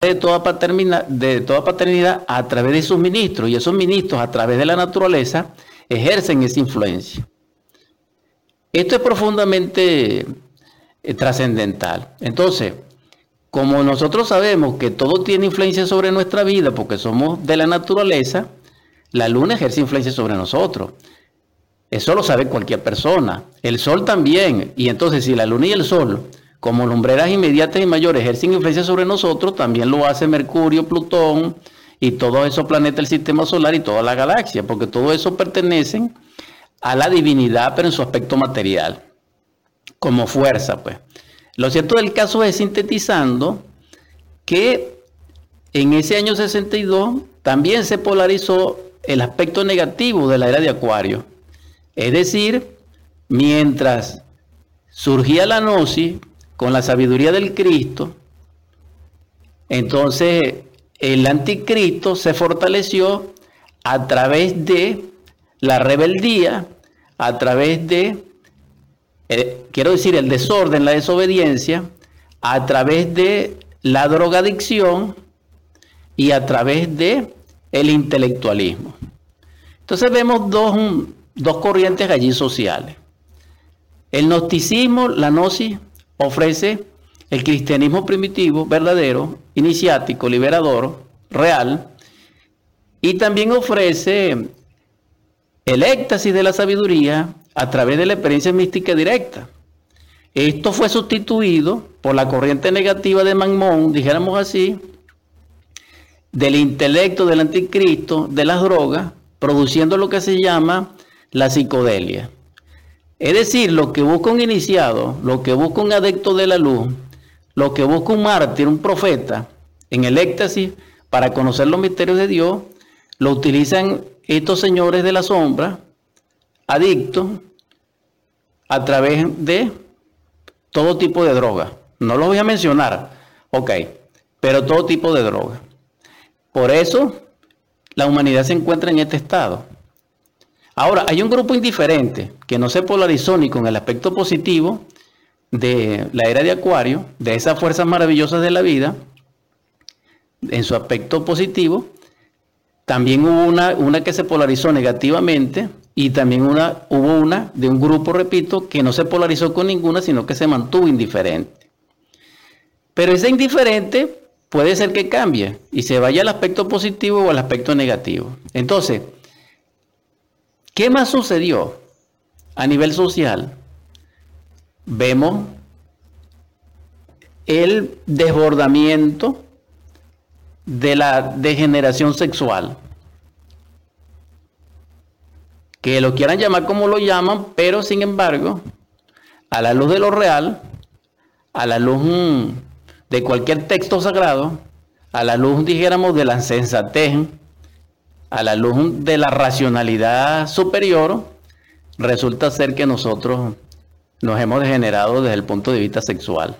de toda, paternidad, de toda paternidad a través de sus ministros y esos ministros a través de la naturaleza ejercen esa influencia. Esto es profundamente eh, trascendental. Entonces, como nosotros sabemos que todo tiene influencia sobre nuestra vida porque somos de la naturaleza, la luna ejerce influencia sobre nosotros. Eso lo sabe cualquier persona. El sol también. Y entonces si la luna y el sol, como lumbreras inmediatas y mayores, ejercen influencia sobre nosotros, también lo hace Mercurio, Plutón y todos esos planetas del sistema solar y toda la galaxia, porque todo eso pertenecen a la divinidad, pero en su aspecto material, como fuerza, pues. Lo cierto del caso es, sintetizando, que en ese año 62 también se polarizó el aspecto negativo de la era de Acuario. Es decir, mientras surgía la gnosis con la sabiduría del Cristo, entonces el anticristo se fortaleció a través de la rebeldía, a través de eh, quiero decir, el desorden, la desobediencia, a través de la drogadicción y a través de el intelectualismo. Entonces vemos dos, dos corrientes allí sociales. El gnosticismo, la gnosis, ofrece el cristianismo primitivo, verdadero, iniciático, liberador, real, y también ofrece el éxtasis de la sabiduría a través de la experiencia mística directa. Esto fue sustituido por la corriente negativa de Manmón, dijéramos así, del intelecto del anticristo, de las drogas, produciendo lo que se llama la psicodelia. Es decir, lo que busca un iniciado, lo que busca un adepto de la luz, lo que busca un mártir, un profeta, en el éxtasis para conocer los misterios de Dios, lo utilizan estos señores de la sombra, adictos, a través de todo tipo de droga. No lo voy a mencionar, ok, pero todo tipo de droga. Por eso la humanidad se encuentra en este estado. Ahora, hay un grupo indiferente que no se polarizó ni con el aspecto positivo de la era de Acuario, de esas fuerzas maravillosas de la vida, en su aspecto positivo. También hubo una, que se polarizó negativamente y también hubo una de un grupo, repito, que no se polarizó con ninguna, sino que se mantuvo indiferente. Pero ese indiferente puede ser que cambie y se vaya al aspecto positivo o al aspecto negativo. Entonces, ¿qué más sucedió a nivel social? Vemos el desbordamiento de la degeneración sexual que lo quieran llamar como lo llaman, pero sin embargo, a la luz de lo real, a la luz mm, de cualquier texto sagrado, a la luz, dijéramos, de la sensatez, a la luz de la racionalidad superior, resulta ser que nosotros nos hemos degenerado desde el punto de vista sexual.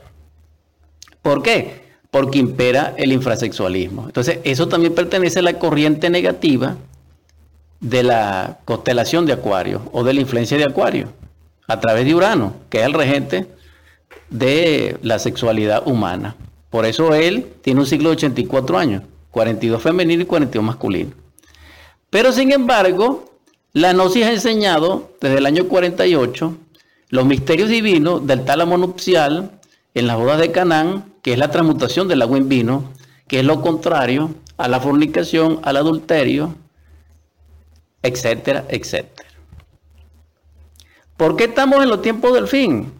¿Por qué? Porque impera el infrasexualismo. Entonces, eso también pertenece a la corriente negativa de la constelación de Acuario o de la influencia de Acuario a través de Urano, que es el regente de la sexualidad humana. Por eso él tiene un ciclo de 84 años, 42 femenino y 42 masculino. Pero sin embargo, la Gnosis ha enseñado desde el año 48 los misterios divinos del tálamo nupcial en las bodas de Canaán, que es la transmutación del agua en vino, que es lo contrario a la fornicación, al adulterio, etcétera, etcétera. ¿Por qué estamos en los tiempos del fin?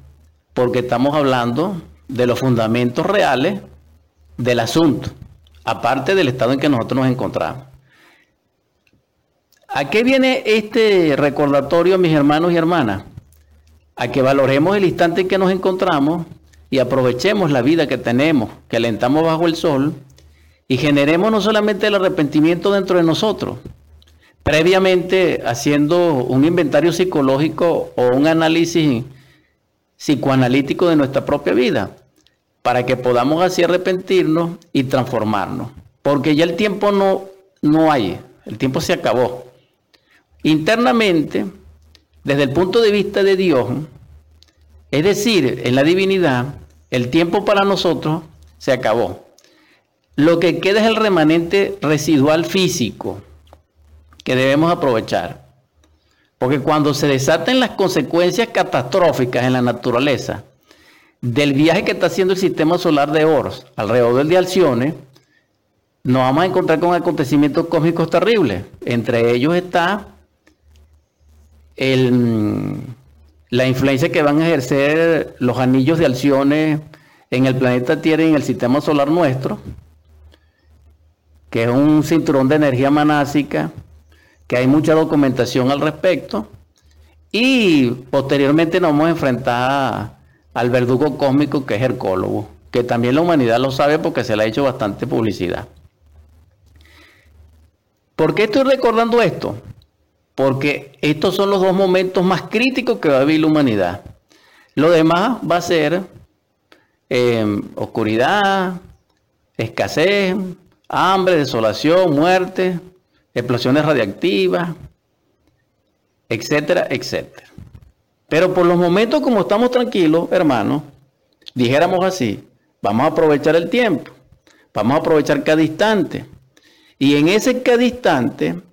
Porque estamos hablando de los fundamentos reales del asunto, aparte del estado en que nosotros nos encontramos. ¿A qué viene este recordatorio, mis hermanos y hermanas? A que valoremos el instante en que nos encontramos y aprovechemos la vida que tenemos, que alentamos bajo el sol, y generemos no solamente el arrepentimiento dentro de nosotros, previamente haciendo un inventario psicológico o un análisis psicoanalítico de nuestra propia vida, para que podamos así arrepentirnos y transformarnos. Porque ya el tiempo no, no hay, el tiempo se acabó. Internamente, desde el punto de vista de Dios, es decir, en la divinidad, el tiempo para nosotros se acabó. lo que queda es el remanente residual físico que debemos aprovechar. Porque cuando se desaten las consecuencias catastróficas en la naturaleza del viaje que está haciendo el sistema solar de Ors alrededor del de Alcione, nos vamos a encontrar con acontecimientos cósmicos terribles. Entre ellos está la influencia que van a ejercer los anillos de Alcione en el planeta Tierra en el sistema solar nuestro, que es un cinturón de energía manásica, que hay mucha documentación al respecto, y posteriormente nos vamos a enfrentar al verdugo cósmico que es Hercólogo, que también la humanidad lo sabe porque se le ha hecho bastante publicidad. ¿Por qué estoy recordando esto? Porque estos son los dos momentos más críticos que va a vivir la humanidad. Lo demás va a ser eh, oscuridad, escasez, hambre, desolación, muerte, explosiones radiactivas, etcétera, etcétera. Pero por los momentos como estamos tranquilos, hermanos, dijéramos así, vamos a aprovechar el tiempo, vamos a aprovechar cada instante y en ese cada instante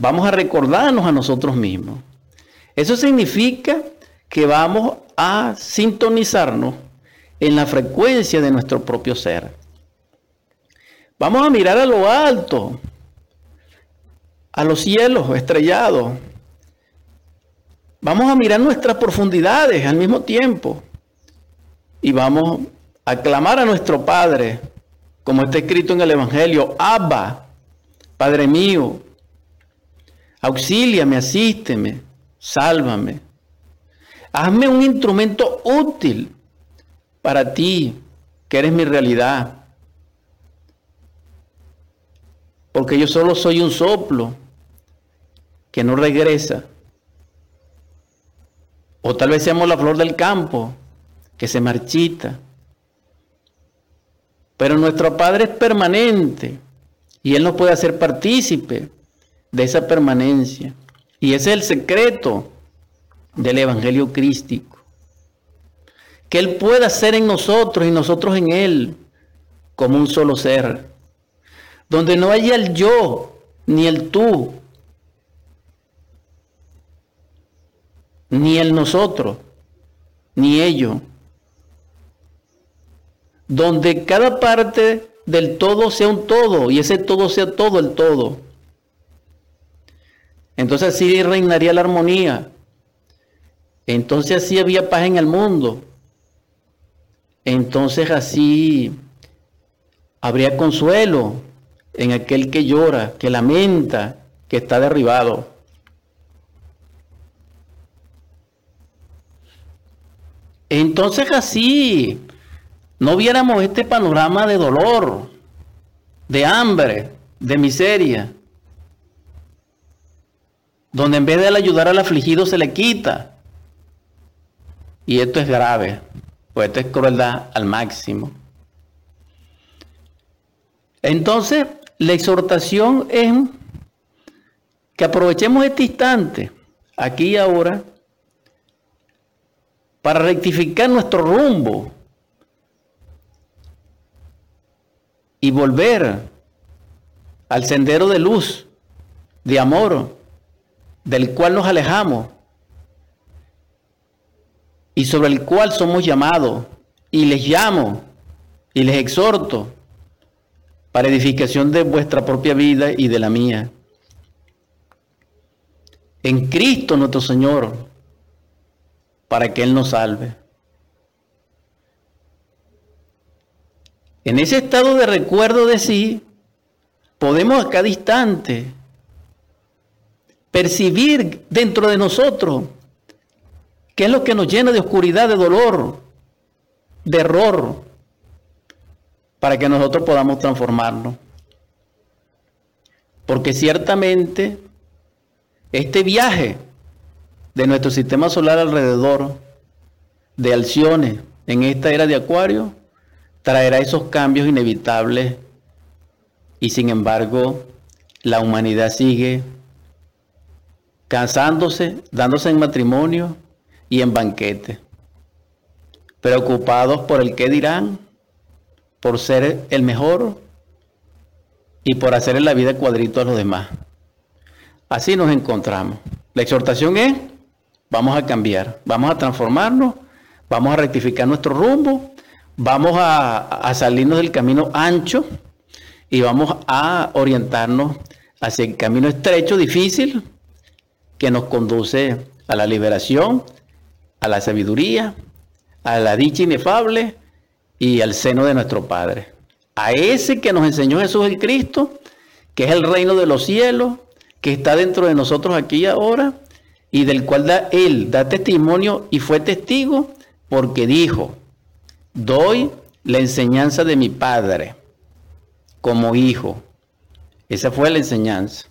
vamos a recordarnos a nosotros mismos. Eso significa que vamos a sintonizarnos en la frecuencia de nuestro propio ser. Vamos a mirar a lo alto, a los cielos estrellados. Vamos a mirar nuestras profundidades al mismo tiempo. Y vamos a clamar a nuestro Padre, como está escrito en el Evangelio, Abba, Padre mío, auxíliame, asísteme, sálvame. Hazme un instrumento útil para ti, que eres mi realidad. Porque yo solo soy un soplo que no regresa. O tal vez seamos la flor del campo que se marchita. Pero nuestro Padre es permanente. Y Él nos puede hacer partícipe de esa permanencia. Y ese es el secreto del Evangelio crístico. Que Él pueda ser en nosotros y nosotros en Él como un solo ser. Donde no haya el yo ni el tú, ni el nosotros, ni ello. Donde cada parte del todo sea un todo y ese todo sea todo el todo. Entonces así reinaría la armonía. Entonces así había paz en el mundo. Entonces así habría consuelo en aquel que llora, que lamenta, que está derribado. Entonces así no viéramos este panorama de dolor, de hambre, de miseria, donde en vez de ayudar al afligido se le quita. Y esto es grave, pues esto es crueldad al máximo. Entonces, la exhortación es que aprovechemos este instante, aquí y ahora, para rectificar nuestro rumbo, y volver al sendero de luz, de amor, del cual nos alejamos y sobre el cual somos llamados y les llamo y les exhorto para edificación de vuestra propia vida y de la mía. En Cristo nuestro Señor, para que Él nos salve. En ese estado de recuerdo de sí, podemos a cada instante percibir dentro de nosotros qué es lo que nos llena de oscuridad, de dolor, de error, para que nosotros podamos transformarnos. Porque ciertamente este viaje de nuestro sistema solar alrededor de Alcione en esta era de Acuario traerá esos cambios inevitables y sin embargo la humanidad sigue casándose, dándose en matrimonio y en banquete, preocupados por el qué dirán, por ser el mejor y por hacerle la vida cuadrito a los demás. Así nos encontramos. La exhortación es, vamos a cambiar, vamos a transformarnos, vamos a rectificar nuestro rumbo, vamos a, a salirnos del camino ancho y vamos a orientarnos hacia el camino estrecho, difícil, que nos conduce a la liberación, a la sabiduría, a la dicha inefable y al seno de nuestro Padre. A ese que nos enseñó Jesús el Cristo, que es el reino de los cielos, que está dentro de nosotros aquí y ahora, y del cual da, Él da testimonio y fue testigo porque dijo, doy la enseñanza de mi Padre como hijo. Esa fue la enseñanza.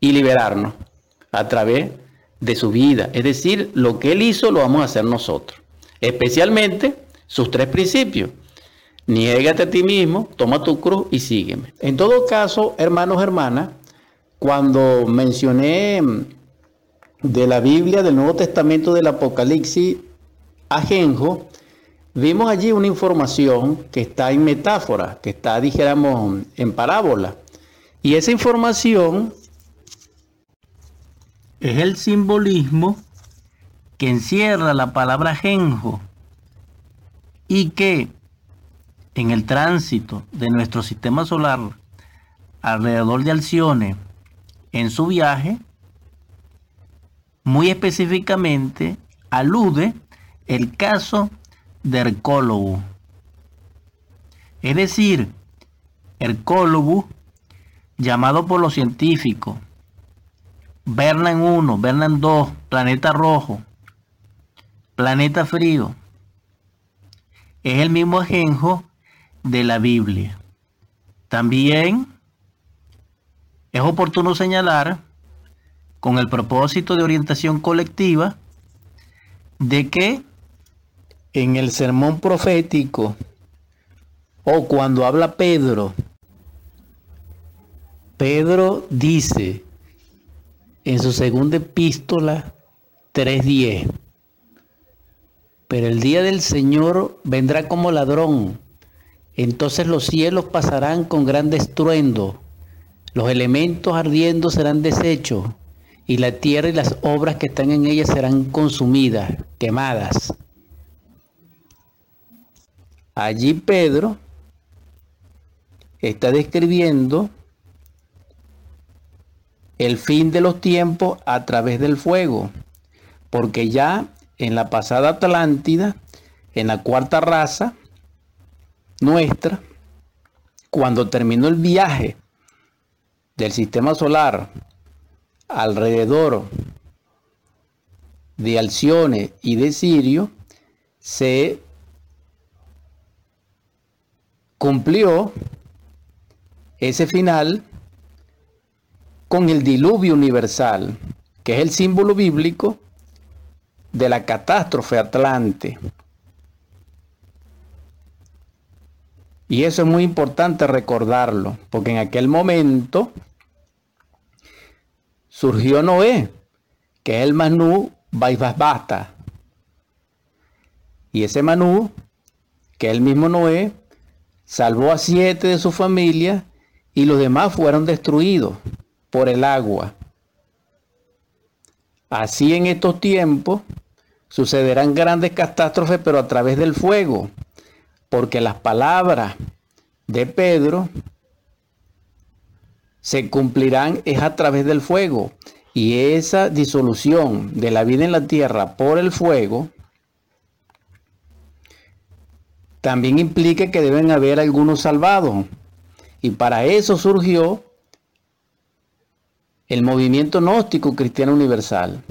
Y liberarnos a través de su vida. Es decir, lo que Él hizo lo vamos a hacer nosotros. Especialmente sus tres principios. Niégate a ti mismo, toma tu cruz y sígueme. En todo caso, hermanos, hermanas, cuando mencioné de la Biblia, del Nuevo Testamento, del Apocalipsis, a Genjo, vimos allí una información que está en metáfora, que está, dijéramos, en parábola. Y esa información es el simbolismo que encierra la palabra genjo y que en el tránsito de nuestro sistema solar alrededor de Alcione en su viaje, muy específicamente alude el caso de Hercólogo. Es decir, Hercólogo, llamado por los científicos Bernan 1, Bernan 2, planeta rojo, planeta frío, es el mismo ajenjo de la Biblia. También es oportuno señalar, con el propósito de orientación colectiva, de que en el sermón profético o cuando habla Pedro, Pedro dice en su segunda epístola 3.10, pero el día del Señor vendrá como ladrón, entonces los cielos pasarán con gran estruendo, los elementos ardiendo serán deshechos, y la tierra y las obras que están en ella serán consumidas, quemadas. Allí Pedro está describiendo el fin de los tiempos a través del fuego, porque ya en la pasada Atlántida, en la cuarta raza nuestra, cuando terminó el viaje del sistema solar alrededor de Alcione y de Sirio, se cumplió ese final con el diluvio universal, que es el símbolo bíblico de la catástrofe atlante. Y eso es muy importante recordarlo, porque en aquel momento surgió Noé, que es el Manú Baibasbasta. Y ese Manú, que es el mismo Noé, salvó a siete de su familia y los demás fueron destruidos por el agua. Así en estos tiempos sucederán grandes catástrofes, pero a través del fuego, porque las palabras de Pedro se cumplirán es a través del fuego. Y esa disolución de la vida en la tierra por el fuego también implica que deben haber algunos salvados. Y para eso surgió el movimiento gnóstico cristiano universal.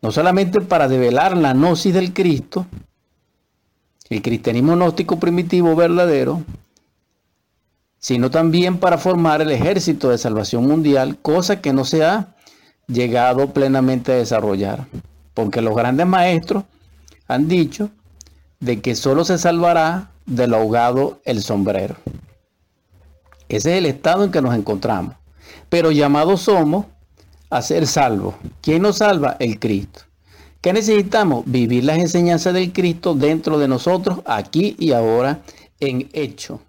No solamente para develar la gnosis del Cristo, el cristianismo gnóstico primitivo verdadero, sino también para formar el ejército de salvación mundial, cosa que no se ha llegado plenamente a desarrollar. Porque los grandes maestros han dicho de que solo se salvará del ahogado el sombrero. Ese es el estado en que nos encontramos. Pero llamados somos a ser salvos. ¿Quién nos salva? El Cristo. ¿Qué necesitamos? Vivir las enseñanzas del Cristo dentro de nosotros, aquí y ahora, en hecho.